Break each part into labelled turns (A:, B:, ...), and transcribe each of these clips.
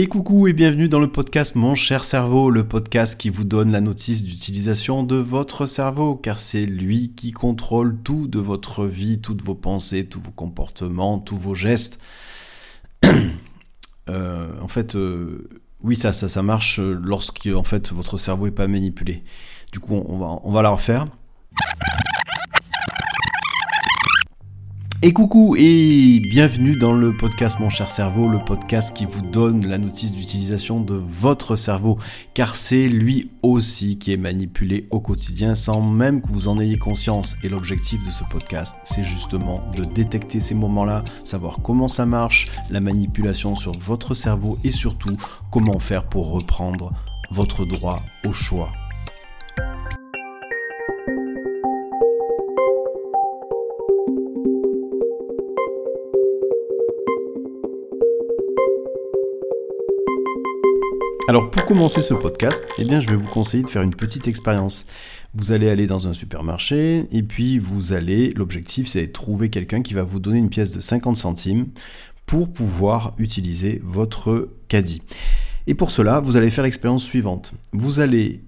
A: Et coucou et bienvenue dans le podcast Mon cher cerveau, le podcast qui vous donne la notice d'utilisation de votre cerveau, car c'est lui qui contrôle tout de votre vie, toutes vos pensées, tous vos comportements, tous vos gestes. Euh, en fait, euh, oui, ça, ça, marche lorsque en fait votre cerveau est pas manipulé. Du coup, on va la refaire. Et coucou et bienvenue dans le podcast Mon cher cerveau, le podcast qui vous donne la notice d'utilisation de votre cerveau, car c'est lui aussi qui est manipulé au quotidien sans même que vous en ayez conscience. Et l'objectif de ce podcast, c'est justement de détecter ces moments-là, savoir comment ça marche, la manipulation sur votre cerveau et surtout comment faire pour reprendre votre droit au choix Alors pour commencer ce podcast, eh bien je vais vous conseiller de faire une petite expérience. Vous allez aller dans un supermarché et puis vous allez, l'objectif c'est de trouver quelqu'un qui va vous donner une pièce de 50 centimes pour pouvoir utiliser votre caddie. Et pour cela, vous allez faire l'expérience suivante. Vous allez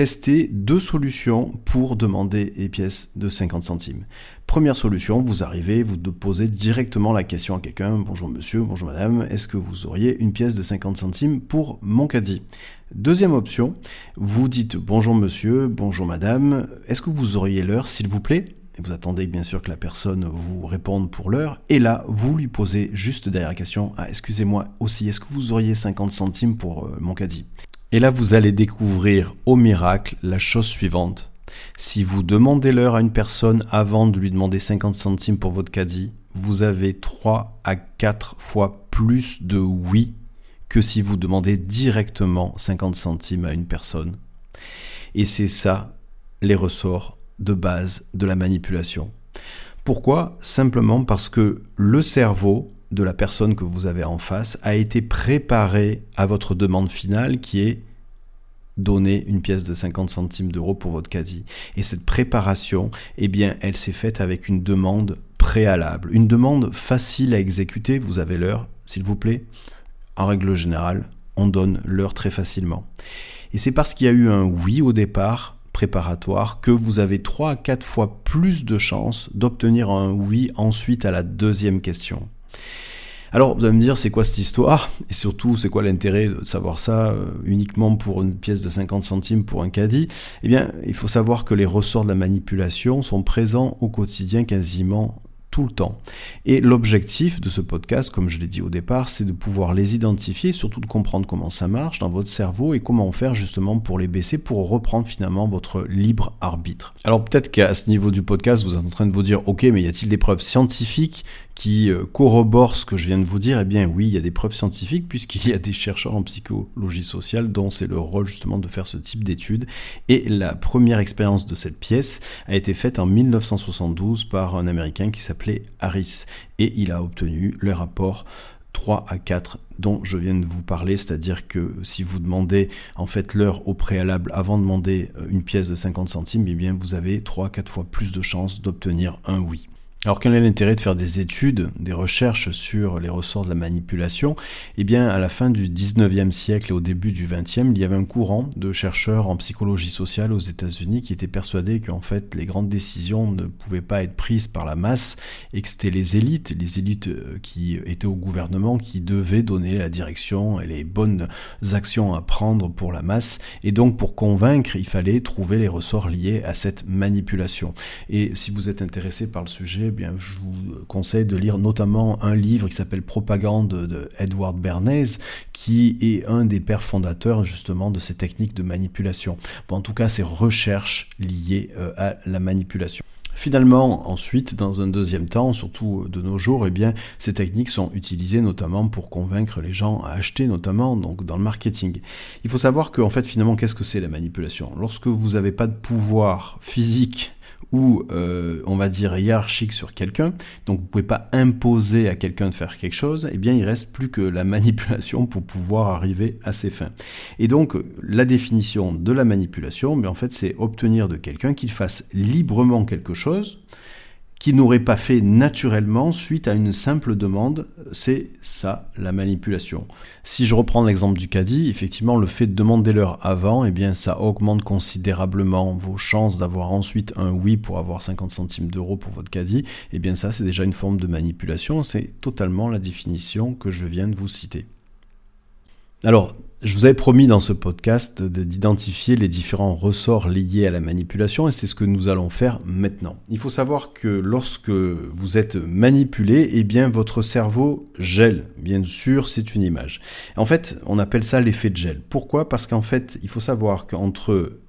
A: tester deux solutions pour demander les pièces de 50 centimes. Première solution, vous arrivez, vous posez directement la question à quelqu'un, bonjour monsieur, bonjour madame, est-ce que vous auriez une pièce de 50 centimes pour mon caddie? Deuxième option, vous dites bonjour monsieur, bonjour madame, est-ce que vous auriez l'heure s'il vous plaît? Vous attendez bien sûr que la personne vous réponde pour l'heure, et là, vous lui posez juste derrière la question, ah, excusez-moi aussi, est-ce que vous auriez 50 centimes pour euh, mon caddie? Et là, vous allez découvrir au miracle la chose suivante. Si vous demandez l'heure à une personne avant de lui demander 50 centimes pour votre caddie, vous avez 3 à 4 fois plus de oui que si vous demandez directement 50 centimes à une personne. Et c'est ça les ressorts de base de la manipulation. Pourquoi? Simplement parce que le cerveau de la personne que vous avez en face a été préparé à votre demande finale qui est donner une pièce de 50 centimes d'euros pour votre caddie. Et cette préparation, eh bien, elle s'est faite avec une demande préalable, une demande facile à exécuter. Vous avez l'heure, s'il vous plaît. En règle générale, on donne l'heure très facilement. Et c'est parce qu'il y a eu un oui au départ préparatoire que vous avez 3 à 4 fois plus de chances d'obtenir un oui ensuite à la deuxième question. Alors, vous allez me dire, c'est quoi cette histoire? Et surtout, c'est quoi l'intérêt de savoir ça euh, uniquement pour une pièce de 50 centimes pour un caddie? Eh bien, il faut savoir que les ressorts de la manipulation sont présents au quotidien quasiment tout le temps. Et l'objectif de ce podcast, comme je l'ai dit au départ, c'est de pouvoir les identifier, surtout de comprendre comment ça marche dans votre cerveau et comment faire justement pour les baisser, pour reprendre finalement votre libre arbitre. Alors peut-être qu'à ce niveau du podcast, vous êtes en train de vous dire, ok, mais y a-t-il des preuves scientifiques qui euh, corrobore ce que je viens de vous dire, eh bien oui, il y a des preuves scientifiques puisqu'il y a des chercheurs en psychologie sociale dont c'est le rôle justement de faire ce type d'études. Et la première expérience de cette pièce a été faite en 1972 par un Américain qui s'appelait Harris. Et il a obtenu le rapport 3 à 4 dont je viens de vous parler, c'est-à-dire que si vous demandez en fait l'heure au préalable avant de demander euh, une pièce de 50 centimes, eh bien vous avez 3 à 4 fois plus de chances d'obtenir un oui. Alors quel est l'intérêt de faire des études, des recherches sur les ressorts de la manipulation? Eh bien, à la fin du 19e siècle et au début du 20e, il y avait un courant de chercheurs en psychologie sociale aux États-Unis qui étaient persuadés qu'en fait les grandes décisions ne pouvaient pas être prises par la masse et que c'était les élites, les élites euh, qui étaient au gouvernement qui devaient donner la direction et les bonnes actions à prendre pour la masse. Et donc pour convaincre, il fallait trouver les ressorts liés à cette manipulation. Et si vous êtes intéressé par le sujet, eh je vous conseille de lire notamment un livre qui s'appelle Propagande de Edward Bernays, qui est un des pères fondateurs justement de ces techniques de manipulation. en tout cas, ces recherches liées euh, à la manipulation. Finalement, ensuite, dans un deuxième temps, surtout de nos jours, eh ces techniques sont utilisées notamment pour convaincre les gens à acheter, notamment donc dans le marketing. Il faut savoir que, en fait, finalement, qu'est-ce que c'est la manipulation? Lorsque vous n'avez pas de pouvoir physique ou euh, on va dire hiérarchique sur quelqu'un, donc vous pouvez pas imposer à quelqu'un de faire quelque chose, eh bien il reste plus que la manipulation pour pouvoir arriver à ses fins. Et donc la définition de la manipulation, mais en fait c'est obtenir de quelqu'un qu'il fasse librement quelque chose qu'il n'aurait pas fait naturellement suite à une simple demande. C'est ça la manipulation. Si je reprends l'exemple du caddie, effectivement le fait de demander l'heure avant, eh bien ça augmente considérablement vos chances d'avoir ensuite un oui pour avoir 50 centimes d'euros pour votre caddie. Eh bien ça c'est déjà une forme de manipulation, c'est totalement la définition que je viens de vous citer. Alors, je vous avais promis dans ce podcast d'identifier les différents ressorts liés à la manipulation et c'est ce que nous allons faire maintenant. Il faut savoir que lorsque vous êtes manipulé, eh bien votre cerveau gèle. Bien sûr, c'est une image. En fait, on appelle ça l'effet de gel. Pourquoi? Parce qu'en fait, il faut savoir qu'entre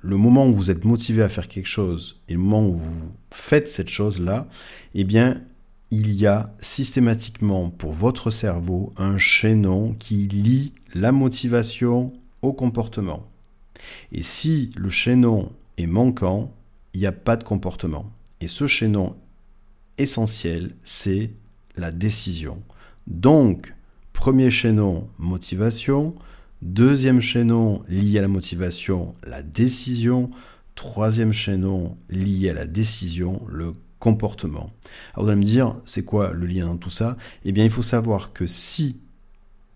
A: le moment où vous êtes motivé à faire quelque chose et le moment où vous faites cette chose-là, eh bien, il y a systématiquement pour votre cerveau un chaînon qui lie la motivation au comportement. Et si le chaînon est manquant, il n'y a pas de comportement. Et ce chaînon essentiel, c'est la décision. Donc, premier chaînon, motivation. Deuxième chaînon lié à la motivation, la décision. Troisième chaînon lié à la décision, le Alors vous allez me dire, c'est quoi le lien dans tout ça? Eh bien, il faut savoir que si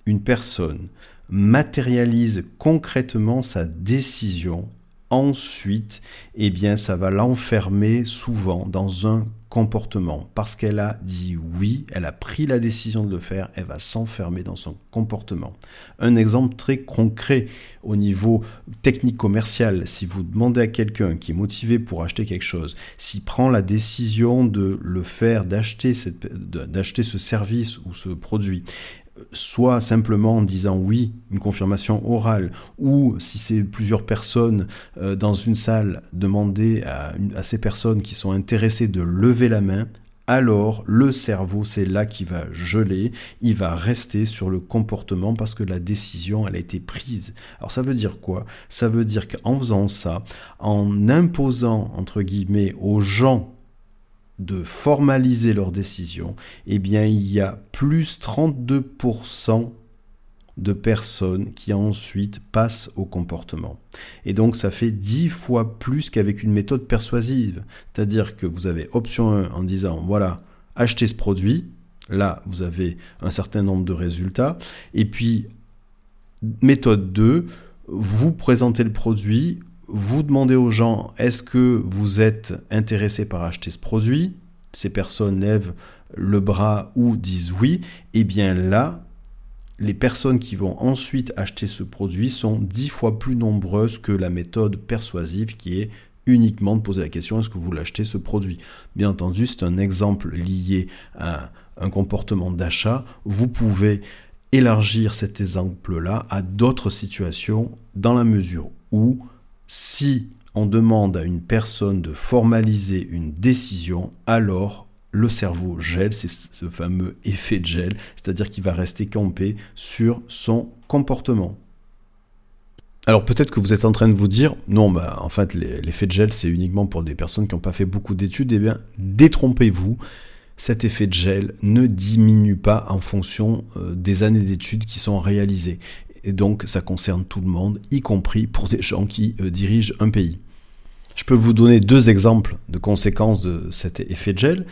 A: une personne matérialise concrètement sa décision, ensuite, eh bien, ça va l'enfermer souvent dans un comportement. Parce qu'elle a dit oui, elle a pris la décision de le faire, elle va s'enfermer dans son comportement. Un exemple très concret au niveau technique commercial, si vous demandez à quelqu'un qui est motivé pour acheter quelque chose, s'il prend la décision de le faire, d'acheter ce service ou ce produit, soit simplement en disant oui, une confirmation orale, ou si c'est plusieurs personnes euh, dans une salle, demander à, à, ces personnes qui sont intéressées de lever la main, alors le cerveau, c'est là qui va geler, il va rester sur le comportement parce que la décision, elle a été prise. Alors ça veut dire quoi? Ça veut dire qu'en faisant ça, en imposant, entre guillemets, aux gens de formaliser leurs décisions, eh bien il y a plus 32% de personnes qui ensuite passent au comportement. Et donc ça fait 10 fois plus qu'avec une méthode persuasive. C'est-à-dire que vous avez option 1 en disant voilà, achetez ce produit, là vous avez un certain nombre de résultats, et puis méthode 2, vous présentez le produit, vous demandez aux gens est-ce que vous êtes intéressé par acheter ce produit? Ces personnes lèvent le bras ou disent oui. Et eh bien là, les personnes qui vont ensuite acheter ce produit sont dix fois plus nombreuses que la méthode persuasive qui est uniquement de poser la question est-ce que vous l'achetez ce produit? Bien entendu, c'est un exemple lié à un comportement d'achat. Vous pouvez élargir cet exemple-là à d'autres situations dans la mesure où si on demande à une personne de formaliser une décision, alors le cerveau gèle, c'est ce fameux effet de gel, c'est-à-dire qu'il va rester campé sur son comportement. Alors peut-être que vous êtes en train de vous dire, non, bah, en fait l'effet de gel c'est uniquement pour des personnes qui n'ont pas fait beaucoup d'études, eh bien détrompez-vous, cet effet de gel ne diminue pas en fonction euh, des années d'études qui sont réalisées. Et donc ça concerne tout le monde, y compris pour des gens qui euh, dirigent un pays. Je peux vous donner deux exemples de conséquences de cet effet de gel.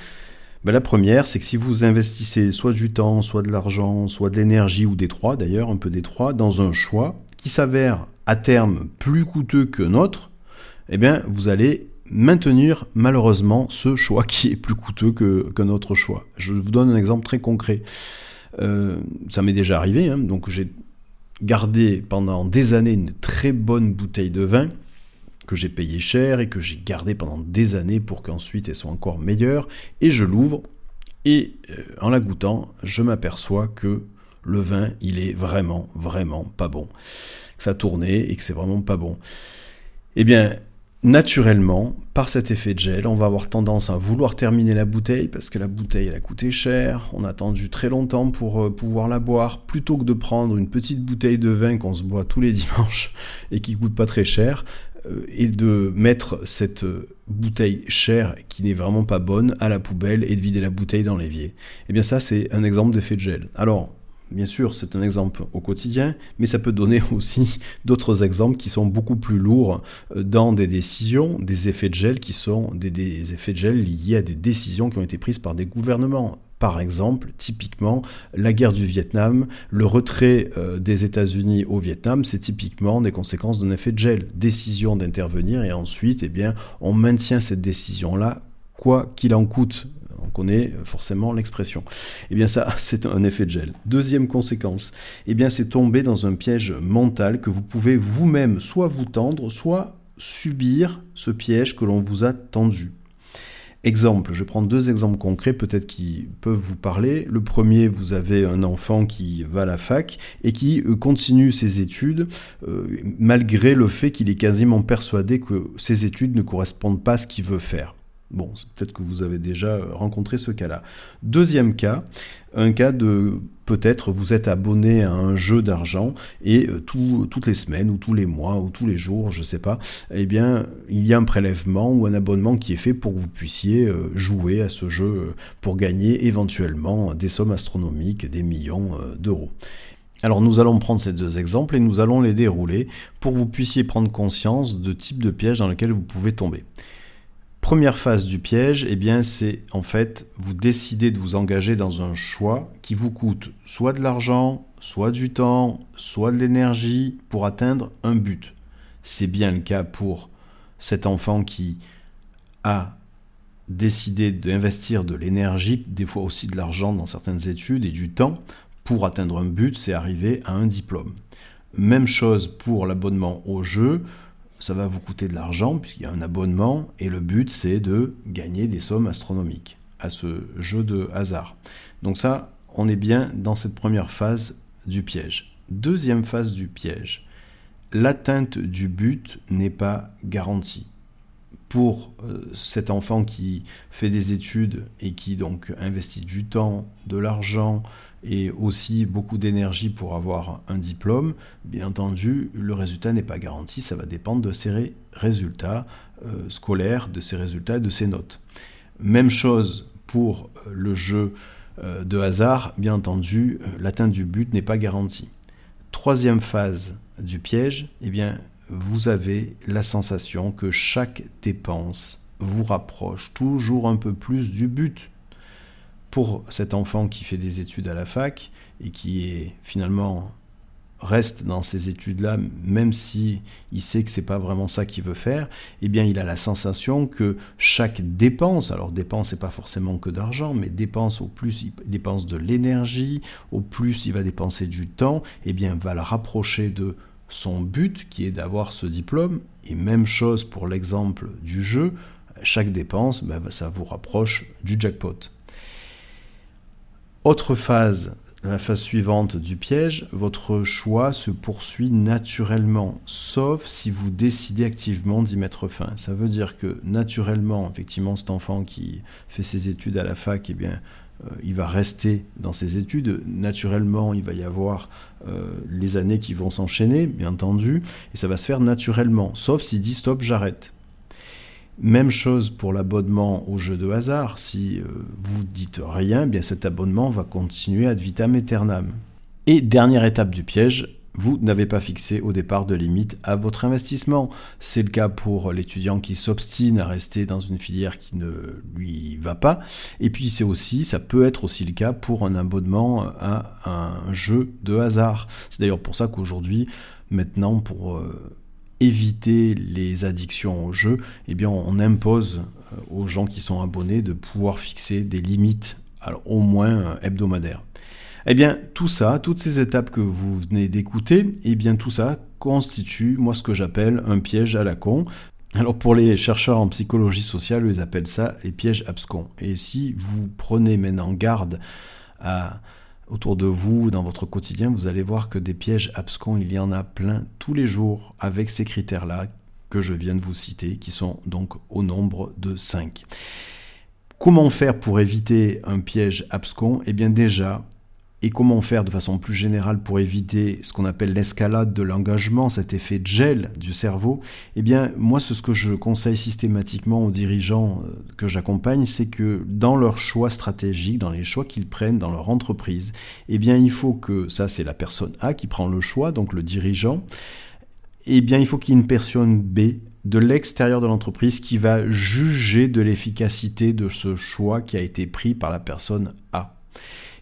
A: Ben, la première, c'est que si vous investissez soit du temps, soit de l'argent, soit de l'énergie ou des trois d'ailleurs, un peu des trois, dans un choix qui s'avère à terme plus coûteux que notre, eh bien vous allez maintenir malheureusement ce choix qui est plus coûteux que, que notre choix. Je vous donne un exemple très concret. Euh, ça m'est déjà arrivé, hein, donc j'ai gardé pendant des années une très bonne bouteille de vin que j'ai payé cher et que j'ai gardé pendant des années pour qu'ensuite elle soit encore meilleure. Et je l'ouvre et euh, en la goûtant, je m'aperçois que le vin, il est vraiment, vraiment pas bon. Que ça tournait et que c'est vraiment pas bon. Eh bien, naturellement, par cet effet de gel, on va avoir tendance à vouloir terminer la bouteille parce que la bouteille elle a coûté cher, on a attendu très longtemps pour euh, pouvoir la boire, plutôt que de prendre une petite bouteille de vin qu'on se boit tous les dimanches et qui coûte pas très cher, euh, et de mettre cette euh, bouteille chère qui n'est vraiment pas bonne à la poubelle et de vider la bouteille dans l'évier. Eh bien ça c'est un exemple d'effet de gel. Alors bien sûr, c'est un exemple au quotidien, mais ça peut donner aussi d'autres exemples qui sont beaucoup plus lourds euh, dans des décisions, des effets de gel qui sont des, effets de gel liés à des décisions qui ont été prises par des gouvernements. Par exemple, typiquement, la guerre du Vietnam, le retrait euh, des États-Unis au Vietnam, c'est typiquement des conséquences d'un effet de gel. Décision d'intervenir et ensuite, eh on maintient cette décision-là quoi qu'il en coûte on connaît forcément l'expression. Eh bien ça, c'est un effet de gel. Deuxième conséquence, eh bien c'est tomber dans un piège mental que vous pouvez vous-même soit vous tendre, soit subir ce piège que l'on vous a tendu. Exemple, je prends deux exemples concrets peut-être qui peuvent vous parler. Le premier, vous avez un enfant qui va à la fac et qui euh, continue ses études euh, malgré le fait qu'il est quasiment persuadé que ses études ne correspondent pas à ce qu'il veut faire. Bon, peut-être que vous avez déjà rencontré ce cas-là. Deuxième cas, un cas de peut-être vous êtes abonné à un jeu d'argent et euh, toutes les semaines ou tous les mois ou tous les jours, je ne sais pas, eh bien, il y a un prélèvement ou un abonnement qui est fait pour que vous puissiez euh, jouer à ce jeu euh, pour gagner éventuellement des sommes astronomiques, des millions d'euros. Alors nous allons prendre ces deux exemples et nous allons les dérouler pour que vous puissiez prendre conscience de type de piège dans lequel vous pouvez tomber. Première phase du piège, eh bien, c'est en fait, vous décidez de vous engager dans un choix qui vous coûte soit de l'argent, soit du temps, soit de l'énergie pour atteindre un but. C'est bien le cas pour cet enfant qui a décidé d'investir de l'énergie, des fois aussi de l'argent dans certaines études et du temps pour atteindre un but, c'est arriver à un diplôme. Même chose pour l'abonnement au jeu ça va vous coûter de l'argent puisqu'il y a un abonnement et le but c'est de gagner des sommes astronomiques à ce jeu de hasard. Donc ça, on est bien dans cette première phase du piège. Deuxième phase du piège, l'atteinte du but n'est pas garantie. Pour euh, cet enfant qui fait des études et qui donc investit du temps, de l'argent, et aussi beaucoup d'énergie pour avoir un diplôme, bien entendu, le résultat n'est pas garanti, ça va dépendre de ses résultats euh, scolaires, de ses résultats et de ses notes. Même chose pour euh, le jeu de hasard, bien entendu, l'atteinte du but n'est pas garantie. Troisième phase du piège, eh bien, vous avez la sensation que chaque dépense vous rapproche toujours un peu plus du but. Pour cet enfant qui fait des études à la fac et qui est finalement reste dans ces études-là, même si il sait que c'est pas vraiment ça qu'il veut faire, eh bien, il a la sensation que chaque dépense, alors dépense c'est pas forcément que d'argent, mais dépense au plus il dépense de l'énergie, au plus il va dépenser du temps, eh bien, va le rapprocher de son but qui est d'avoir ce diplôme. Et même chose pour l'exemple du jeu, chaque dépense, ben, ça vous rapproche du jackpot. Autre phase, la phase suivante du piège, votre choix se poursuit naturellement, sauf si vous décidez activement d'y mettre fin. Ça veut dire que naturellement, effectivement, cet enfant qui fait ses études à la fac, eh bien, il va rester dans ses études. Naturellement, il va y avoir euh, les années qui vont s'enchaîner, bien entendu, et ça va se faire naturellement, sauf s'il dit stop, j'arrête. Même chose pour l'abonnement au jeu de hasard. Si euh, vous dites rien, bien cet abonnement va continuer ad vitam aeternam. Et dernière étape du piège, vous n'avez pas fixé au départ de limite à votre investissement. C'est le cas pour l'étudiant qui s'obstine à rester dans une filière qui ne lui va pas. Et puis c'est aussi, ça peut être aussi le cas pour un abonnement à un jeu de hasard. C'est d'ailleurs pour ça qu'aujourd'hui, maintenant, pour euh, éviter les addictions au jeu, eh on impose euh, aux gens qui sont abonnés de pouvoir fixer des limites, au moins euh, hebdomadaires. Eh bien tout ça, toutes ces étapes que vous venez d'écouter, eh bien tout ça constitue moi ce que j'appelle un piège à la con. Alors pour les chercheurs en psychologie sociale, ils appellent ça les pièges abscons. Et si vous prenez maintenant garde à autour de vous, dans votre quotidien, vous allez voir que des pièges abscons, il y en a plein tous les jours avec ces critères-là que je viens de vous citer, qui sont donc au nombre de 5. Comment faire pour éviter un piège abscon? Eh bien déjà, et comment faire de façon plus générale pour éviter ce qu'on appelle l'escalade de l'engagement, cet effet gel du cerveau, eh bien moi c'est ce que je conseille systématiquement aux dirigeants euh, que j'accompagne, c'est que dans leurs choix stratégiques, dans les choix qu'ils prennent dans leur entreprise, eh bien il faut que, ça c'est la personne A qui prend le choix, donc le dirigeant, eh bien il faut qu'il y ait une personne B de l'extérieur de l'entreprise qui va juger de l'efficacité de ce choix qui a été pris par la personne A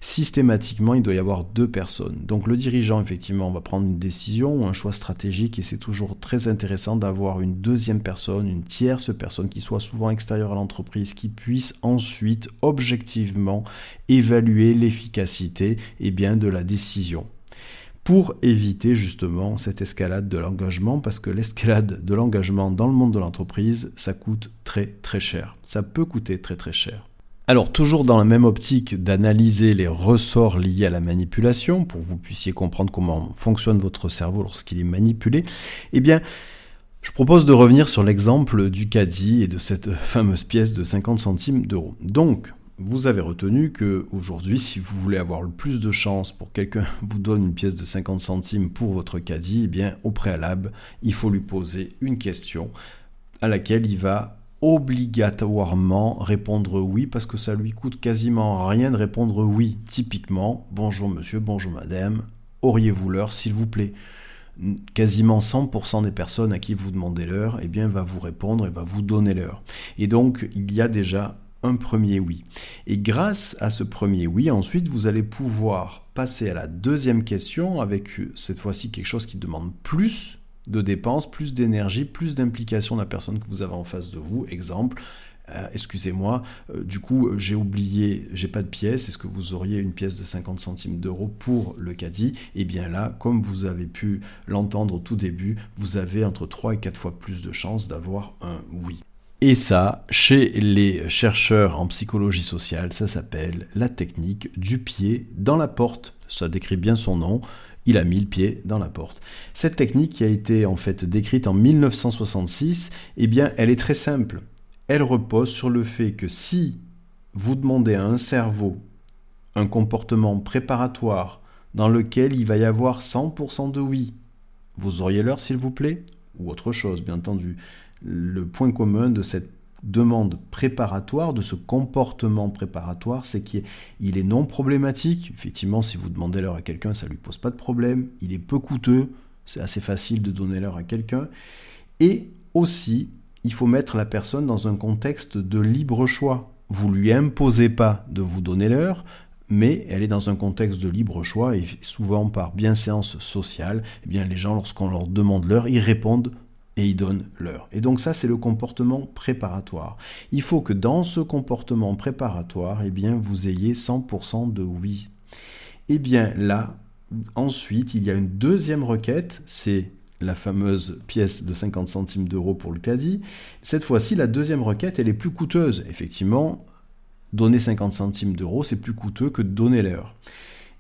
A: systématiquement, il doit y avoir deux personnes. Donc le dirigeant, effectivement, va prendre une décision ou un choix stratégique et c'est toujours très intéressant d'avoir une deuxième personne, une tierce personne qui soit souvent extérieure à l'entreprise, qui puisse ensuite objectivement évaluer l'efficacité et bien, de la décision pour éviter justement cette escalade de l'engagement, parce que l'escalade de l'engagement dans le monde de l'entreprise, ça coûte très très cher. Ça peut coûter très très cher. Alors, toujours dans la même optique d'analyser les ressorts liés à la manipulation, pour que vous puissiez comprendre comment fonctionne votre cerveau lorsqu'il est manipulé, eh bien, je propose de revenir sur l'exemple du caddie et de cette fameuse pièce de 50 centimes d'euros. Donc, vous avez retenu que aujourd'hui, si vous voulez avoir le plus de chance pour quelqu'un vous donne une pièce de 50 centimes pour votre caddie, eh bien, au préalable, il faut lui poser une question à laquelle il va obligatoirement répondre oui parce que ça lui coûte quasiment rien de répondre oui. Typiquement, bonjour monsieur, bonjour madame, auriez-vous l'heure s'il vous plaît? Quasiment 100% des personnes à qui vous demandez l'heure, eh bien, va vous répondre et va vous donner l'heure. Et donc, il y a déjà un premier oui. Et grâce à ce premier oui, ensuite, vous allez pouvoir passer à la deuxième question avec cette fois-ci quelque chose qui demande plus de dépenses, plus d'énergie, plus d'implication de la personne que vous avez en face de vous. Exemple, euh, excusez-moi, euh, du coup j'ai oublié, j'ai pas de pièce, est-ce que vous auriez une pièce de 50 centimes d'euros pour le caddie? Et eh bien là, comme vous avez pu l'entendre au tout début, vous avez entre 3 et 4 fois plus de chances d'avoir un oui. Et ça, chez les chercheurs en psychologie sociale, ça s'appelle la technique du pied dans la porte. Ça décrit bien son nom il a mis le pied dans la porte. Cette technique qui a été en fait décrite en 1966, eh bien, elle est très simple. Elle repose sur le fait que si vous demandez à un cerveau un comportement préparatoire dans lequel il va y avoir 100% de oui, vous auriez l'heure s'il vous plaît? Ou autre chose, bien entendu. Le point commun de cette demande préparatoire, de ce comportement préparatoire, c'est qu'il est non problématique. Effectivement, si vous demandez l'heure à quelqu'un, ça ne lui pose pas de problème. Il est peu coûteux, c'est assez facile de donner l'heure à quelqu'un. Et aussi, il faut mettre la personne dans un contexte de libre choix. Vous lui imposez pas de vous donner l'heure, mais elle est dans un contexte de libre choix et souvent par bienséance sociale, eh bien les gens lorsqu'on leur demande l'heure, ils répondent et ils donnent l'heure. Et donc ça, c'est le comportement préparatoire. Il faut que dans ce comportement préparatoire, eh bien, vous ayez 100% de oui. Eh bien là, ensuite, il y a une deuxième requête, c'est la fameuse pièce de 50 centimes d'euros pour le caddie. Cette fois-ci, la deuxième requête, elle est plus coûteuse. Effectivement, donner 50 centimes d'euros, c'est plus coûteux que donner l'heure.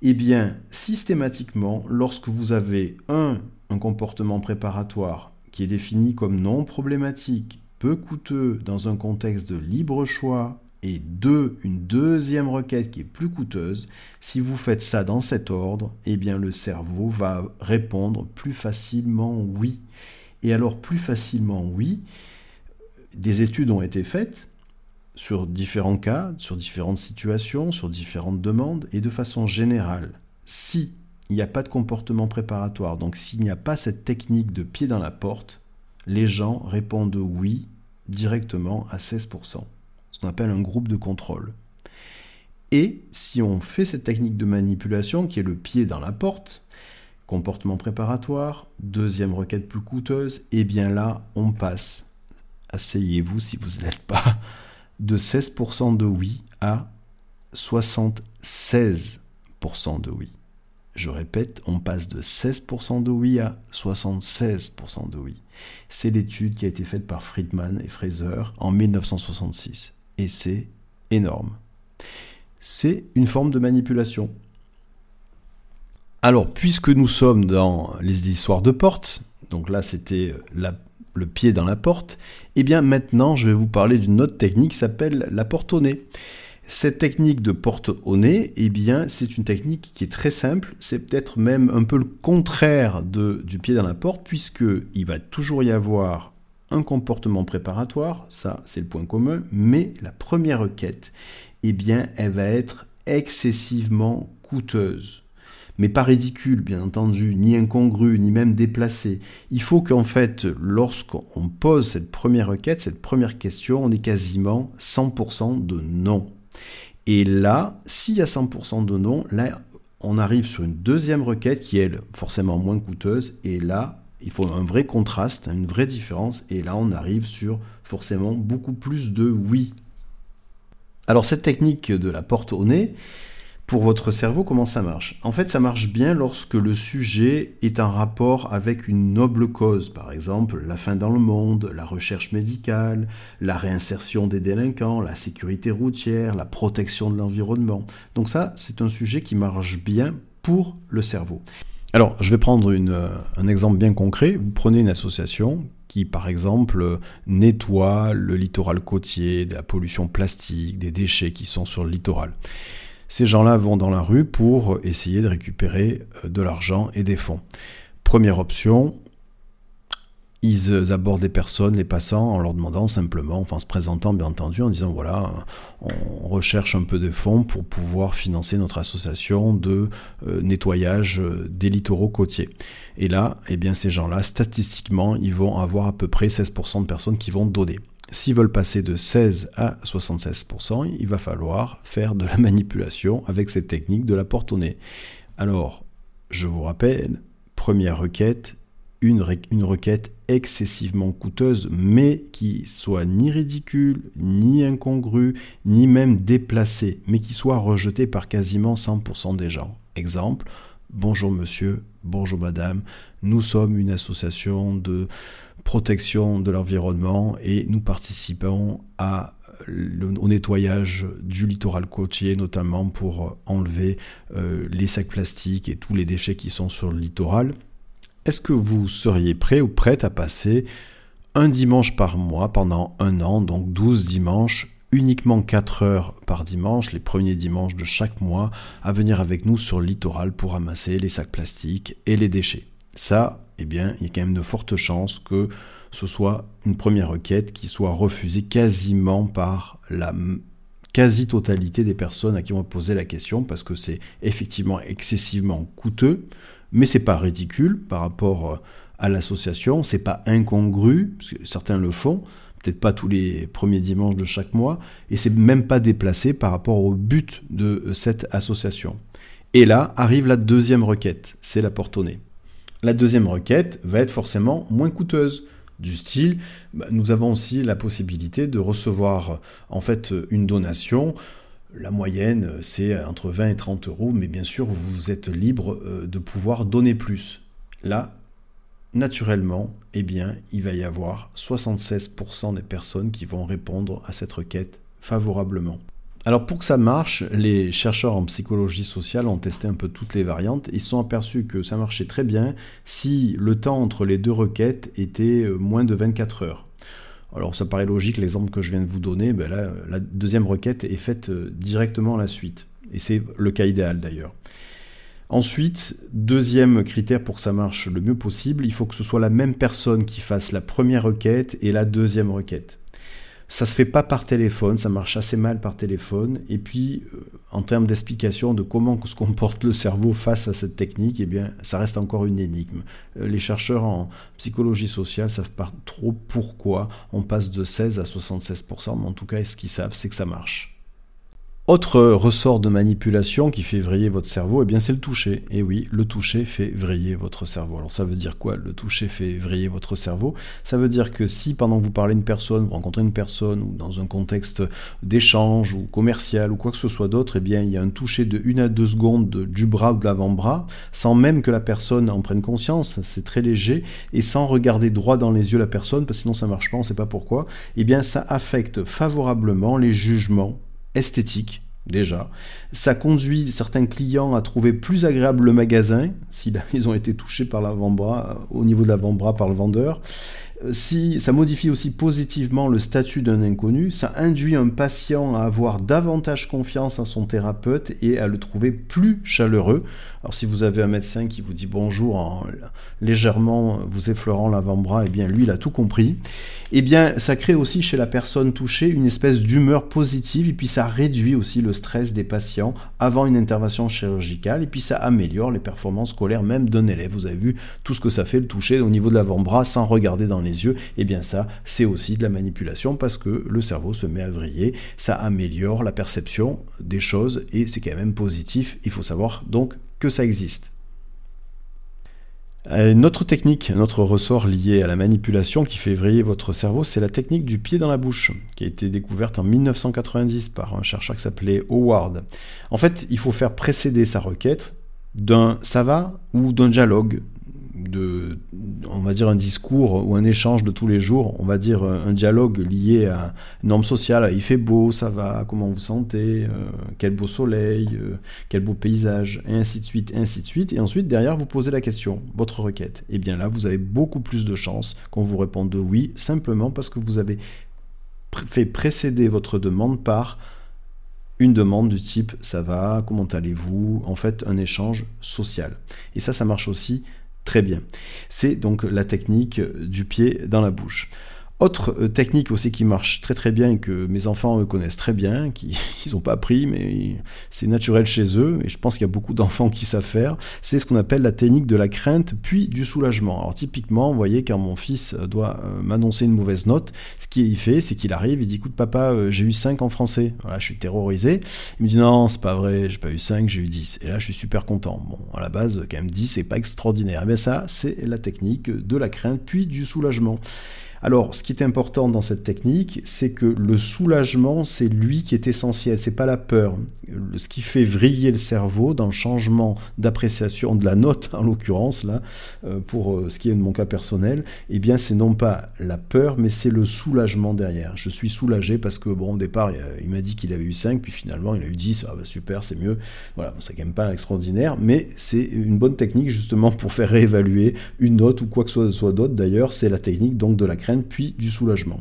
A: Eh bien, systématiquement, lorsque vous avez un, un comportement préparatoire qui est défini comme non problématique, peu coûteux dans un contexte de libre choix, et deux, une deuxième requête qui est plus coûteuse, si vous faites ça dans cet ordre, eh bien le cerveau va répondre plus facilement oui. Et alors plus facilement oui, des études ont été faites sur différents cas, sur différentes situations, sur différentes demandes, et de façon générale, si il n'y a pas de comportement préparatoire. Donc s'il n'y a pas cette technique de pied dans la porte, les gens répondent oui directement à 16%, ce qu'on appelle un groupe de contrôle. Et si on fait cette technique de manipulation qui est le pied dans la porte, comportement préparatoire, deuxième requête plus coûteuse, et eh bien là, on passe, asseyez-vous si vous n'êtes pas, de 16% de oui à 76% de oui. Je répète, on passe de 16% de oui à 76% de oui. C'est l'étude qui a été faite par Friedman et Fraser en 1966. Et c'est énorme. C'est une forme de manipulation. Alors, puisque nous sommes dans les histoires de porte, donc là c'était le pied dans la porte, et eh bien maintenant je vais vous parler d'une autre technique qui s'appelle la porte au nez. Cette technique de porte au nez, eh bien, c'est une technique qui est très simple. C'est peut-être même un peu le contraire du pied dans la porte, puisque il va toujours y avoir un comportement préparatoire, ça c'est le point commun, mais la première requête, eh bien, elle va être excessivement coûteuse. Mais pas ridicule, bien entendu, ni incongrue, ni même déplacée. Il faut qu'en fait, lorsqu'on pose cette première requête, cette première question, on ait quasiment 100% de non. Et là, s'il y a 100% de non, là, on arrive sur une deuxième requête qui est forcément moins coûteuse. Et là, il faut un vrai contraste, une vraie différence. Et là, on arrive sur forcément beaucoup plus de oui. Alors cette technique de la porte au nez, pour votre cerveau, comment ça marche? En fait, ça marche bien lorsque le sujet est en rapport avec une noble cause, par exemple la fin dans le monde, la recherche médicale, la réinsertion des délinquants, la sécurité routière, la protection de l'environnement. Donc ça, c'est un sujet qui marche bien pour le cerveau. Alors, je vais prendre un exemple bien concret. Vous prenez une association qui, par exemple, nettoie le littoral côtier, de la pollution plastique, des déchets qui sont sur le littoral. Ces gens-là vont dans la rue pour essayer de récupérer euh, de l'argent et des fonds. Première option, ils abordent les personnes, les passants, en leur demandant simplement, enfin se présentant bien entendu, en disant voilà, on recherche un peu de fonds pour pouvoir financer notre association de euh, nettoyage euh, des littoraux côtiers. Et là, eh ces gens-là, statistiquement, ils vont avoir à peu près 16% de personnes qui vont donner. S'ils veulent passer de 16 à 76%, il va falloir faire de la manipulation avec cette technique de la porte au nez. Alors, je vous rappelle, première requête, une, une, requête excessivement coûteuse, mais qui soit ni ridicule, ni incongrue, ni même déplacée, mais qui soit rejetée par quasiment 100% des gens. Exemple, bonjour monsieur, bonjour madame, nous sommes une association de protection de l'environnement et nous participons au nettoyage du littoral côtier, notamment pour enlever euh, les sacs plastiques et tous les déchets qui sont sur le littoral. Est-ce que vous seriez prêt ou prête à passer un dimanche par mois pendant un an, donc 12 dimanches, uniquement 4 heures par dimanche, les premiers dimanches de chaque mois, à venir avec nous sur le littoral pour ramasser les sacs plastiques et les déchets. Ça, eh bien, il y a quand même de fortes chances que ce soit une première requête qui soit refusée quasiment par la quasi-totalité des personnes à qui on va poser la question, parce que c'est effectivement excessivement coûteux, mais c'est pas ridicule par rapport euh, à l'association, c'est pas incongru, parce que certains le font, peut-être pas tous les premiers dimanches de chaque mois, et c'est même pas déplacé par rapport au but de euh, cette association. Et là arrive la deuxième requête, c'est la portonnée. La deuxième requête va être forcément moins coûteuse. Du style, bah, nous avons aussi la possibilité de recevoir en fait une donation. La moyenne, c'est entre 20 et 30 euros, mais bien sûr, vous êtes libre euh, de pouvoir donner plus. Là, naturellement, eh bien, il va y avoir 76% des personnes qui vont répondre à cette requête favorablement. Alors pour que ça marche, les chercheurs en psychologie sociale ont testé un peu toutes les variantes. Ils se sont aperçus que ça marchait très bien si le temps entre les deux requêtes était euh, moins de 24 heures. Alors ça paraît logique, l'exemple que je viens de vous donner, ben la deuxième requête est faite euh, directement à la suite. Et c'est le cas idéal d'ailleurs. Ensuite, deuxième critère pour que ça marche le mieux possible, il faut que ce soit la même personne qui fasse la première requête et la deuxième requête. Ça se fait pas par téléphone, ça marche assez mal par téléphone. Et puis, euh, en termes d'explication de comment se comporte le cerveau face à cette technique, eh bien, ça reste encore une énigme. Euh, les chercheurs en psychologie sociale savent pas trop pourquoi on passe de 16 à 76%, mais en tout cas, ce qu'ils savent, c'est que ça marche. Autre ressort de manipulation qui fait vriller votre cerveau, eh bien c'est le toucher. Et oui, le toucher fait vriller votre cerveau. Alors ça veut dire quoi Le toucher fait vriller votre cerveau? Ça veut dire que si pendant que vous parlez à une personne, vous rencontrez une personne ou dans un contexte d'échange ou commercial ou quoi que ce soit d'autre, eh bien il y a un toucher de 1 à 2 secondes du bras ou de l'avant-bras, sans même que la personne en prenne conscience, c'est très léger, et sans regarder droit dans les yeux la personne, parce que sinon ça marche pas, on ne sait pas pourquoi, eh bien ça affecte favorablement les jugements esthétique déjà. Ça conduit certains clients à trouver plus agréable le magasin, s'ils ont été touchés par l'avant-bras, au niveau de l'avant-bras par le vendeur. Si ça modifie aussi positivement le statut d'un inconnu, ça induit un patient à avoir davantage confiance en son thérapeute et à le trouver plus chaleureux. Alors si vous avez un médecin qui vous dit bonjour en légèrement vous effleurant l'avant-bras, eh bien lui il a tout compris. Eh bien ça crée aussi chez la personne touchée une espèce d'humeur positive et puis ça réduit aussi le stress des patients avant une intervention chirurgicale et puis ça améliore les performances scolaires même d'un élève. Vous avez vu tout ce que ça fait le toucher au niveau de l'avant-bras sans regarder dans les yeux. Eh bien ça c'est aussi de la manipulation parce que le cerveau se met à vriller, ça améliore la perception des choses et c'est quand même positif. Il faut savoir donc que ça existe. Euh, notre technique, notre ressort lié à la manipulation qui fait vriller votre cerveau, c'est la technique du pied dans la bouche, qui a été découverte en 1990 par un chercheur qui s'appelait Howard. En fait, il faut faire précéder sa requête d'un ça va ou d'un dialogue, de, on va dire un discours ou un échange de tous les jours, on va dire un dialogue lié à une norme sociale. Il fait beau, ça va, comment vous sentez, euh, quel beau soleil, euh, quel beau paysage, et ainsi de suite, et ainsi de suite. Et ensuite, derrière, vous posez la question, votre requête. Et bien là, vous avez beaucoup plus de chances qu'on vous réponde oui, simplement parce que vous avez fait précéder votre demande par une demande du type ça va, comment allez-vous, en fait un échange social. Et ça, ça marche aussi très bien. C'est donc la technique du pied dans la bouche. Autre euh, technique aussi qui marche très très bien et que mes enfants connaissent très bien, qui ils n'ont pas appris mais c'est naturel chez eux et je pense qu'il y a beaucoup d'enfants qui savent faire, c'est ce qu'on appelle la technique de la crainte puis du soulagement. Alors typiquement, vous voyez quand mon fils doit euh, m'annoncer une mauvaise note, ce qu'il fait c'est qu'il arrive, il dit écoute papa, euh, j'ai eu 5 en français. Voilà, je suis terrorisé. Il me dit non, c'est pas vrai, j'ai pas eu 5, j'ai eu 10. Et là je suis super content. Bon, à la base quand même 10 c'est pas extraordinaire. Mais ça c'est la technique de la crainte puis du soulagement. Alors, ce qui est important dans cette technique, c'est que le soulagement, c'est lui qui est essentiel, c'est pas la peur. Ce qui fait vriller le cerveau dans le changement d'appréciation de la note, en l'occurrence, là, euh, pour euh, ce qui est de mon cas personnel, eh bien, c'est non pas la peur, mais c'est le soulagement derrière. Je suis soulagé parce que, bon, au départ, il m'a dit qu'il avait eu 5, puis finalement, il a eu 10, ah bah super, c'est mieux. Voilà, c'est quand même pas extraordinaire, mais c'est une bonne technique justement pour faire réévaluer une note ou quoi que ce soit d'autre. D'ailleurs, c'est la technique donc de la puis du soulagement.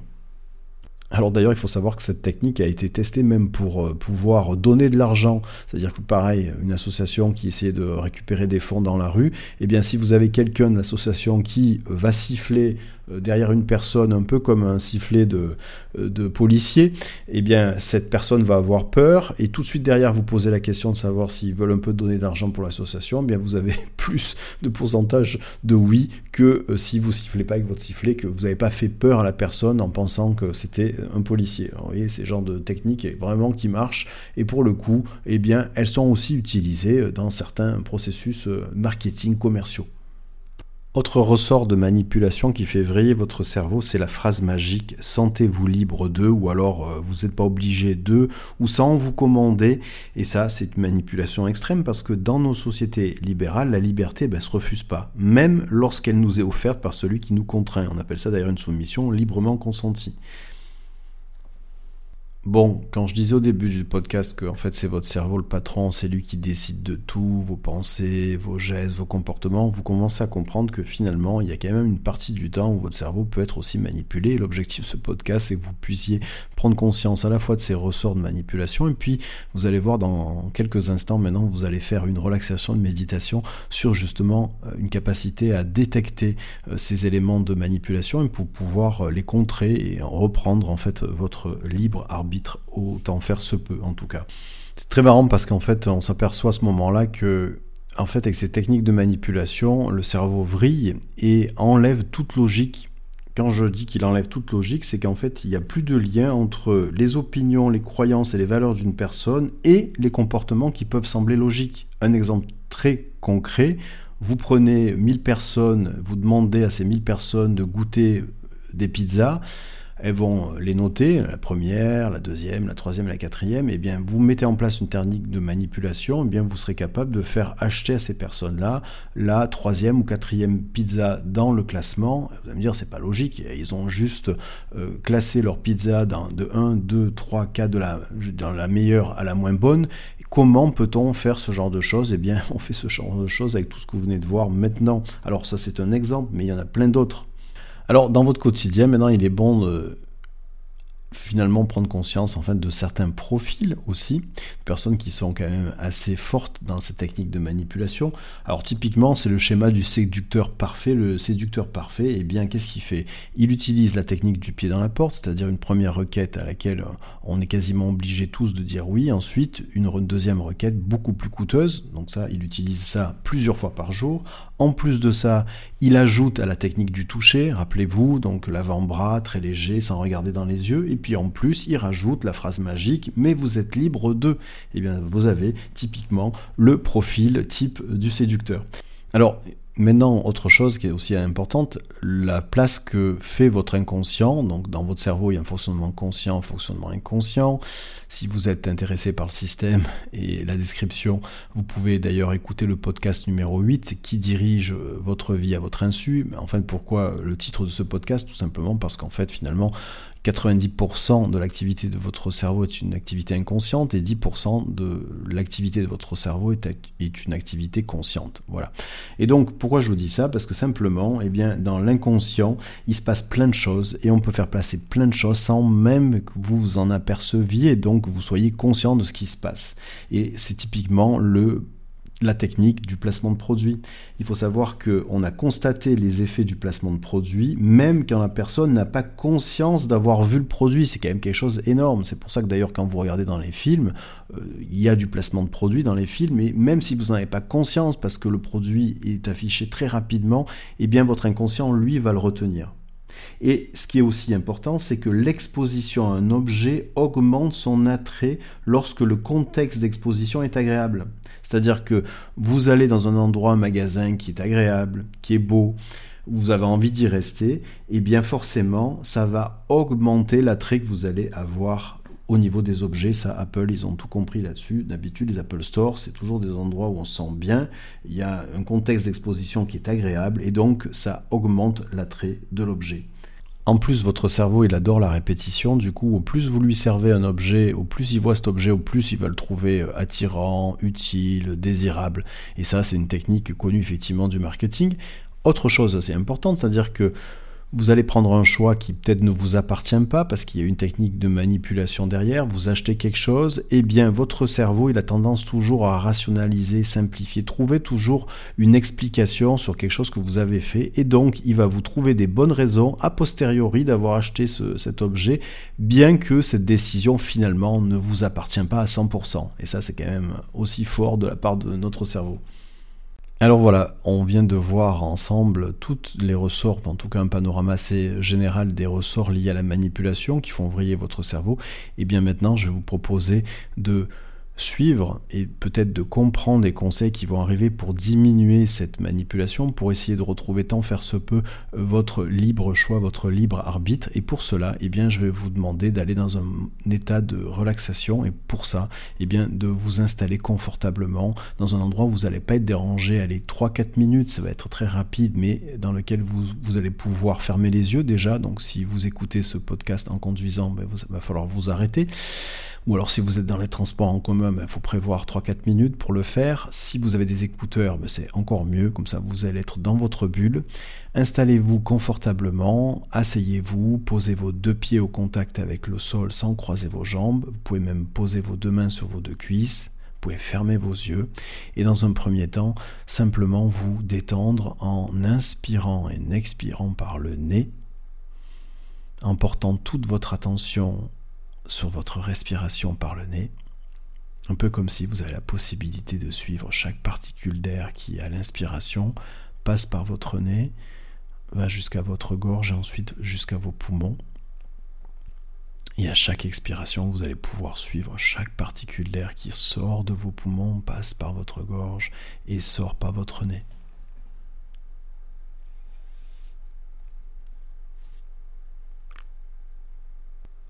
A: Alors d'ailleurs, il faut savoir que cette technique a été testée même pour euh, pouvoir donner de l'argent, c'est-à-dire que pareil, une association qui essayait de récupérer des fonds dans la rue, eh bien si vous avez quelqu'un de l'association qui va siffler derrière une personne, un peu comme un sifflet de, euh, de policier, eh bien cette personne va avoir peur et tout de suite derrière vous posez la question de savoir s'ils veulent un peu donner d'argent pour l'association, eh bien vous avez plus de pourcentage de oui que euh, si vous sifflez pas avec votre sifflet, que vous n'avez pas fait peur à la personne en pensant que c'était un policier. vous voyez, ces genres de techniques vraiment qui marchent et pour le coup, eh bien elles sont aussi utilisées dans certains processus marketing commerciaux. Autre ressort de manipulation qui fait vriller votre cerveau, c'est la phrase magique sentez-vous libre d'eux ou alors euh, vous n'êtes pas obligé d'eux ou sans vous commander. Et ça, c'est une manipulation extrême parce que dans nos sociétés libérales, la liberté ben, se refuse pas, même lorsqu'elle nous est offerte par celui qui nous contraint. On appelle ça d'ailleurs une soumission librement consentie. Bon, quand je disais au début du podcast que en fait c'est votre cerveau le patron, c'est lui qui décide de tout, vos pensées, vos gestes, vos comportements, vous commencez à comprendre que finalement il y a quand même une partie du temps où votre cerveau peut être aussi manipulé. L'objectif de ce podcast c'est que vous puissiez prendre conscience à la fois de ces ressorts de manipulation et puis vous allez voir dans quelques instants maintenant vous allez faire une relaxation de méditation sur justement euh, une capacité à détecter euh, ces éléments de manipulation et pour pouvoir euh, les contrer et reprendre en fait votre libre arbitre autant faire se peut en tout cas. C'est très marrant parce qu'en fait on s'aperçoit à ce moment-là que en fait avec ces techniques de manipulation, le cerveau vrille et enlève toute logique. Quand je dis qu'il enlève toute logique, c'est qu'en fait il n'y a plus de lien entre les opinions, les croyances et les valeurs d'une personne et les comportements qui peuvent sembler logiques. Un exemple très concret, vous prenez 1000 personnes, vous demandez à ces 1000 personnes de goûter des pizzas, elles vont les noter, la première, la deuxième, la troisième, la quatrième, et eh bien vous mettez en place une technique de manipulation, et eh bien vous serez capable de faire acheter à ces personnes-là la troisième ou quatrième pizza dans le classement. Vous allez me dire, c'est pas logique, ils ont juste euh, classé leur pizza dans, de 1, 2, 3, 4, de la, dans la meilleure à la moins bonne. Comment peut-on faire ce genre de choses? Eh bien, on fait ce genre de choses avec tout ce que vous venez de voir maintenant. Alors ça, c'est un exemple, mais il y en a plein d'autres. Alors, dans votre quotidien, maintenant, il est bon de finalement prendre conscience en fait de certains profils aussi, personnes qui sont quand même assez fortes dans cette technique de manipulation. Alors typiquement, c'est le schéma du séducteur parfait. Le séducteur parfait, eh bien qu'est-ce qu'il fait? Il utilise la technique du pied dans la porte, c'est-à-dire une première requête à laquelle on est quasiment obligé tous de dire oui, ensuite une deuxième requête beaucoup plus coûteuse. Donc ça, il utilise ça plusieurs fois par jour. En plus de ça, il ajoute à la technique du toucher, rappelez-vous, donc l'avant-bras très léger sans regarder dans les yeux, puis en plus, il rajoute la phrase magique, mais vous êtes libre de. Eh bien, vous avez typiquement le profil type du séducteur. Alors, Maintenant, autre chose qui est aussi importante, la place que fait votre inconscient. Donc, dans votre cerveau, il y a un fonctionnement conscient, un fonctionnement inconscient. Si vous êtes intéressé par le système et la description, vous pouvez d'ailleurs écouter le podcast numéro 8 qui dirige votre vie à votre insu. Mais en fait, pourquoi le titre de ce podcast? Tout simplement parce qu'en fait, finalement, 90% de l'activité de votre cerveau est une activité inconsciente et 10% de l'activité de votre cerveau est, une activité consciente. Voilà. Et donc, pourquoi je vous dis ça? Parce que simplement, eh bien, dans l'inconscient, il se passe plein de choses et on peut faire placer plein de choses sans même que vous vous en aperceviez donc vous soyez conscient de ce qui se passe. Et c'est typiquement le la technique du placement de produit. Il faut savoir qu'on a constaté les effets du placement de produit, même quand la personne n'a pas conscience d'avoir vu le produit. C'est quand même quelque chose d'énorme. C'est pour ça que d'ailleurs, quand vous regardez dans les films, euh, il y a du placement de produit dans les films, et même si vous n'en avez pas conscience, parce que le produit est affiché très rapidement, eh bien votre inconscient, lui, va le retenir. Et ce qui est aussi important, c'est que l'exposition à un objet augmente son attrait lorsque le contexte d'exposition est agréable. C'est-à-dire que vous allez dans un endroit, un magasin qui est agréable, qui est beau, vous avez envie d'y rester, et eh bien forcément, ça va augmenter l'attrait que vous allez avoir au niveau des objets. Ça, Apple, ils ont tout compris là-dessus. D'habitude, les Apple Store, c'est toujours des endroits où on se sent bien. Il y a un contexte d'exposition qui est agréable, et donc ça augmente l'attrait de l'objet. En plus, votre cerveau, il adore la répétition. Du coup, au plus vous lui servez un objet, au plus il voit cet objet, au plus il va le trouver euh, attirant, utile, désirable. Et ça, c'est une technique connue effectivement du marketing. Autre chose assez importante, c'est-à-dire que vous allez prendre un choix qui peut-être ne vous appartient pas parce qu'il y a une technique de manipulation derrière. Vous achetez quelque chose, et eh bien votre cerveau, il a tendance toujours à rationaliser, simplifier, trouver toujours une explication sur quelque chose que vous avez fait. Et donc, il va vous trouver des bonnes raisons a posteriori d'avoir acheté cet objet, bien que cette décision finalement ne vous appartient pas à 100%. Et ça, c'est quand même aussi fort de la part de notre cerveau. Alors voilà, on vient de voir ensemble toutes les ressorts, en tout cas un panorama assez général des ressorts liés à la manipulation qui font vriller votre cerveau. Et bien maintenant, je vais vous proposer de suivre et peut-être de comprendre des conseils qui vont arriver pour diminuer cette manipulation, pour essayer de retrouver tant faire se peut euh, votre libre choix, votre libre arbitre. Et pour cela, eh bien, je vais vous demander d'aller dans un état de relaxation et pour ça, eh bien, de vous installer confortablement dans un endroit où vous n'allez pas être dérangé. Allez, 3-4 minutes, ça va être très rapide, mais dans lequel vous, vous, allez pouvoir fermer les yeux déjà. Donc si vous écoutez ce podcast en conduisant, ben, il va falloir vous arrêter. Ou alors si vous êtes dans les transports en commun, il faut prévoir 3-4 minutes pour le faire. Si vous avez des écouteurs, ben, c'est encore mieux, comme ça vous allez être dans votre bulle. Installez-vous confortablement, asseyez-vous, posez vos deux pieds au contact avec le sol sans croiser vos jambes. Vous pouvez même poser vos deux mains sur vos deux cuisses. Vous pouvez fermer vos yeux et dans un premier temps, simplement vous détendre en inspirant et en expirant par le nez, en portant toute votre attention sur votre respiration par le nez, un peu comme si vous avez la possibilité de suivre chaque particule d'air qui, à l'inspiration, passe par votre nez, va jusqu'à votre gorge et ensuite jusqu'à vos poumons. Et à chaque expiration, vous allez pouvoir suivre chaque particule d'air qui sort de vos poumons, passe par votre gorge et sort par votre nez.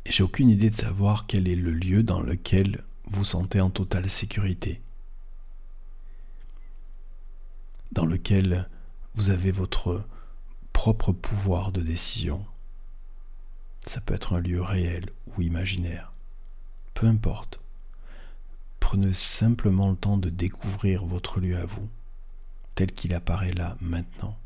A: j'ai aucune idée de savoir quel est le lieu dans lequel vous sentez en totale sécurité, dans lequel vous avez votre propre pouvoir de décision. Ça peut être un lieu réel ou imaginaire, peu importe. Prenez simplement le temps de découvrir votre lieu à vous, tel qu'il apparaît là maintenant.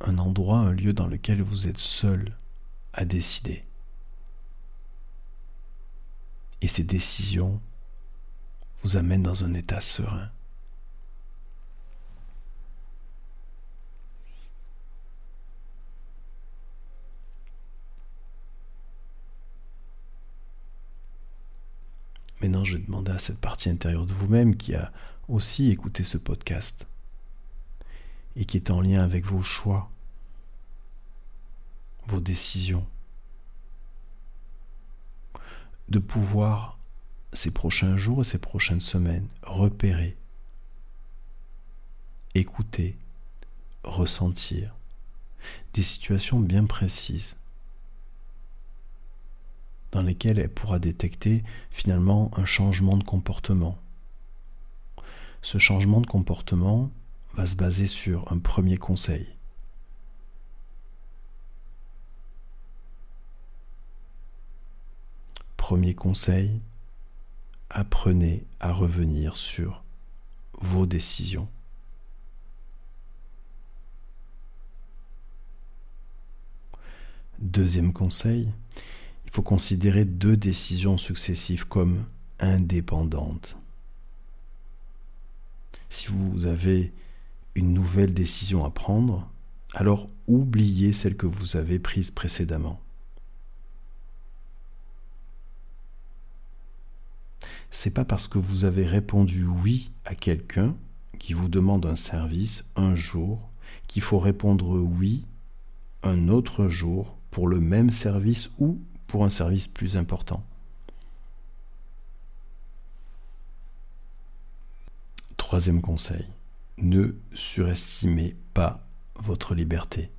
A: un endroit, un lieu dans lequel vous êtes seul, à décider. Et ces décisions vous amènent dans un état serein. Maintenant, je vais demander à cette partie intérieure de vous-même qui a aussi écouté ce podcast et qui est en lien avec vos choix, vos décisions, de pouvoir ces prochains jours et ces prochaines semaines repérer, écouter, ressentir des situations bien précises dans lesquelles elle pourra détecter finalement un changement de comportement. Ce changement de comportement va se baser sur un premier conseil. Premier conseil, apprenez à revenir sur vos décisions. Deuxième conseil, il faut considérer deux décisions successives comme indépendantes. Si vous avez une nouvelle décision à prendre, alors oubliez celle que vous avez prise précédemment. C'est pas parce que vous avez répondu oui à quelqu'un qui vous demande un service un jour qu'il faut répondre oui un autre jour pour le même service ou pour un service plus important. Troisième conseil, ne surestimez pas votre liberté.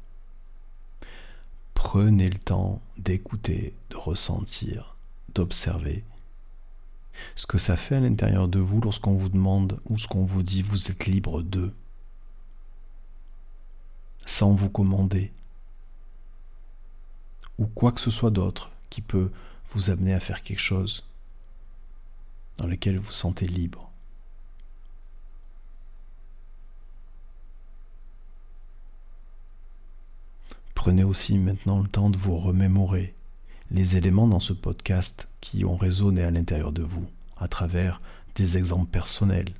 A: Prenez le temps d'écouter, de ressentir, d'observer ce que ça fait à l'intérieur de vous lorsqu'on vous demande ou ce qu'on vous dit vous êtes libre de, sans vous commander, ou quoi que ce soit d'autre qui peut vous amener à faire quelque chose dans lequel vous vous sentez libre. Prenez aussi maintenant le temps de vous remémorer les éléments dans ce podcast qui ont résonné à l'intérieur de vous à travers des exemples personnels,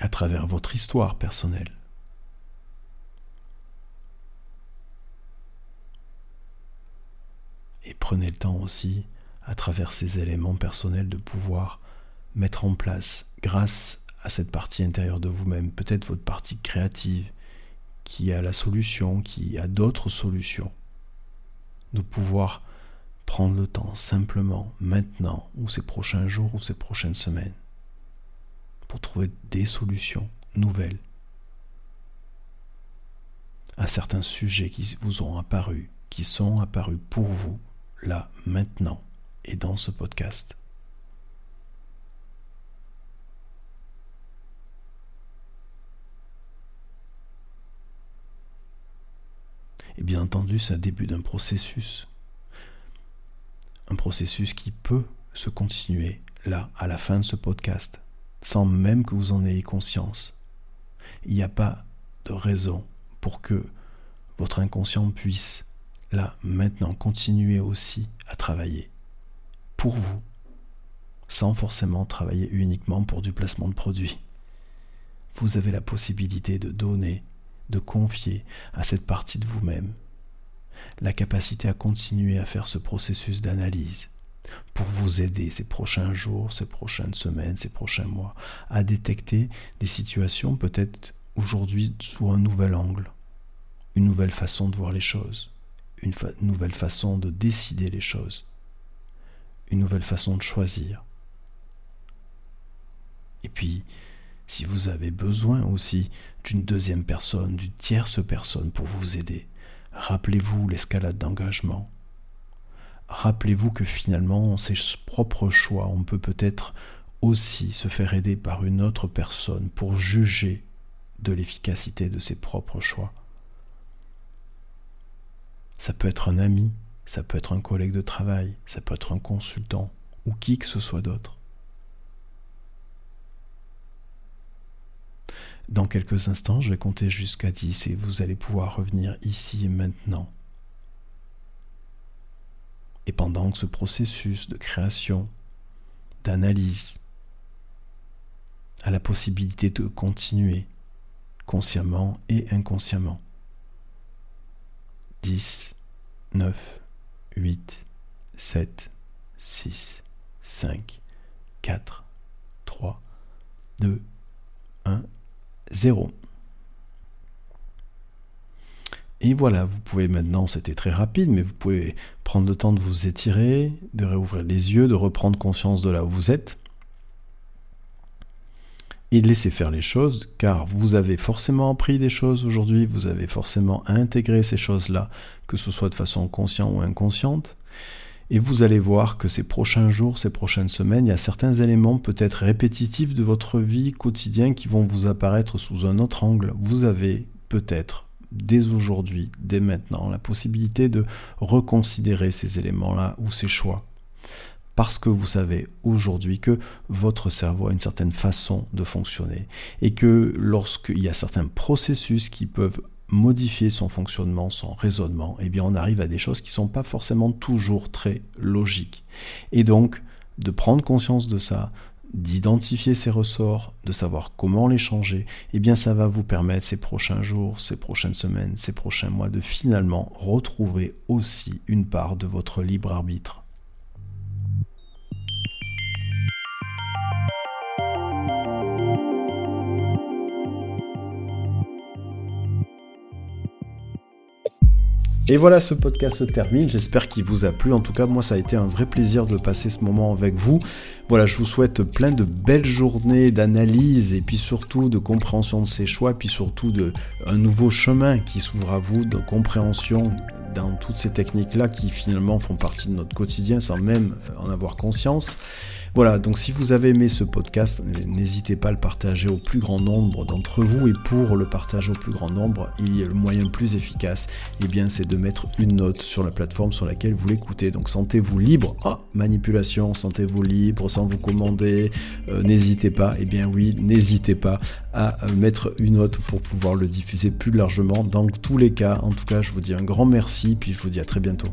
A: à travers votre histoire personnelle. Et prenez le temps aussi, à travers ces éléments personnels, de pouvoir mettre en place, grâce à cette partie intérieure de vous-même, peut-être votre partie créative, qui a la solution, qui a d'autres solutions, de pouvoir prendre le temps simplement maintenant ou ces prochains jours ou ces prochaines semaines pour trouver des solutions nouvelles à certains sujets qui vous ont apparu, qui sont apparus pour vous là, maintenant et dans ce podcast. Et bien entendu, c'est un début d'un processus. Un processus qui peut se continuer là, à la fin de ce podcast, sans même que vous en ayez conscience. Il n'y a pas de raison pour que votre inconscient puisse, là, maintenant, continuer aussi à travailler pour vous, sans forcément travailler uniquement pour du placement de produits. Vous avez la possibilité de donner de confier à cette partie de vous-même la capacité à continuer à faire ce processus d'analyse pour vous aider ces prochains jours, ces prochaines semaines, ces prochains mois à détecter des situations peut-être aujourd'hui sous un nouvel angle, une nouvelle façon de voir les choses, une nouvelle façon de décider les choses, une nouvelle façon de choisir. Et puis, si vous avez besoin aussi d'une deuxième personne, d'une tierce personne pour vous aider, rappelez-vous l'escalade d'engagement. Rappelez-vous que finalement, ses propres choix, on peut peut-être aussi se faire aider par une autre personne pour juger de l'efficacité de ses propres choix. Ça peut être un ami, ça peut être un collègue de travail, ça peut être un consultant ou qui que ce soit d'autre. Dans quelques instants, je vais compter jusqu'à 10 et vous allez pouvoir revenir ici et maintenant. Et pendant que ce processus de création, d'analyse, a la possibilité de continuer consciemment et inconsciemment. 10, 9, 8, 7, 6, 5, 4, 3, 2, 1, 0. Et voilà, vous pouvez maintenant, c'était très rapide, mais vous pouvez prendre le temps de vous étirer, de réouvrir les yeux, de reprendre conscience de là où vous êtes et de laisser faire les choses, car vous avez forcément appris des choses aujourd'hui, vous avez forcément intégré ces choses-là, que ce soit de façon consciente ou inconsciente, et vous allez voir que ces prochains jours, ces prochaines semaines, il y a certains éléments peut-être répétitifs de votre vie quotidienne qui vont vous apparaître sous un autre angle. Vous avez peut-être dès aujourd'hui, dès maintenant, la possibilité de reconsidérer ces éléments-là ou ces choix parce que vous savez aujourd'hui que votre cerveau a une certaine façon de fonctionner et que lorsqu'il y a certains processus qui peuvent modifier son fonctionnement, son raisonnement, eh bien on arrive à des choses qui ne sont pas forcément toujours très logiques. Et donc, de prendre conscience de ça, d'identifier ces ressorts, de savoir comment les changer, eh bien ça va vous permettre ces prochains jours, ces prochaines semaines, ces prochains mois de finalement retrouver aussi une part de votre libre arbitre Et voilà, ce podcast se termine. J'espère qu'il vous a plu. En tout cas, moi, ça a été un vrai plaisir de passer ce moment avec vous. Voilà, je vous souhaite plein de belles journées d'analyse et puis surtout de compréhension de ces choix, puis surtout de un nouveau chemin qui s'ouvre à vous de compréhension dans toutes ces techniques-là qui finalement font partie de notre quotidien sans même en avoir conscience. Voilà, donc si vous avez aimé ce podcast, n'hésitez pas à le partager au plus grand nombre d'entre vous. Et pour le partager au plus grand nombre, il y a le moyen le plus efficace, et eh bien c'est de mettre une note sur la plateforme sur laquelle vous l'écoutez. Donc sentez-vous libre. Ah, manipulation, sentez-vous libre sans vous commander. Euh, n'hésitez pas, et eh bien oui, n'hésitez pas à euh, mettre une note pour pouvoir le diffuser plus largement. Dans tous les cas, en tout cas, je vous dis un grand merci, puis je vous dis à très bientôt.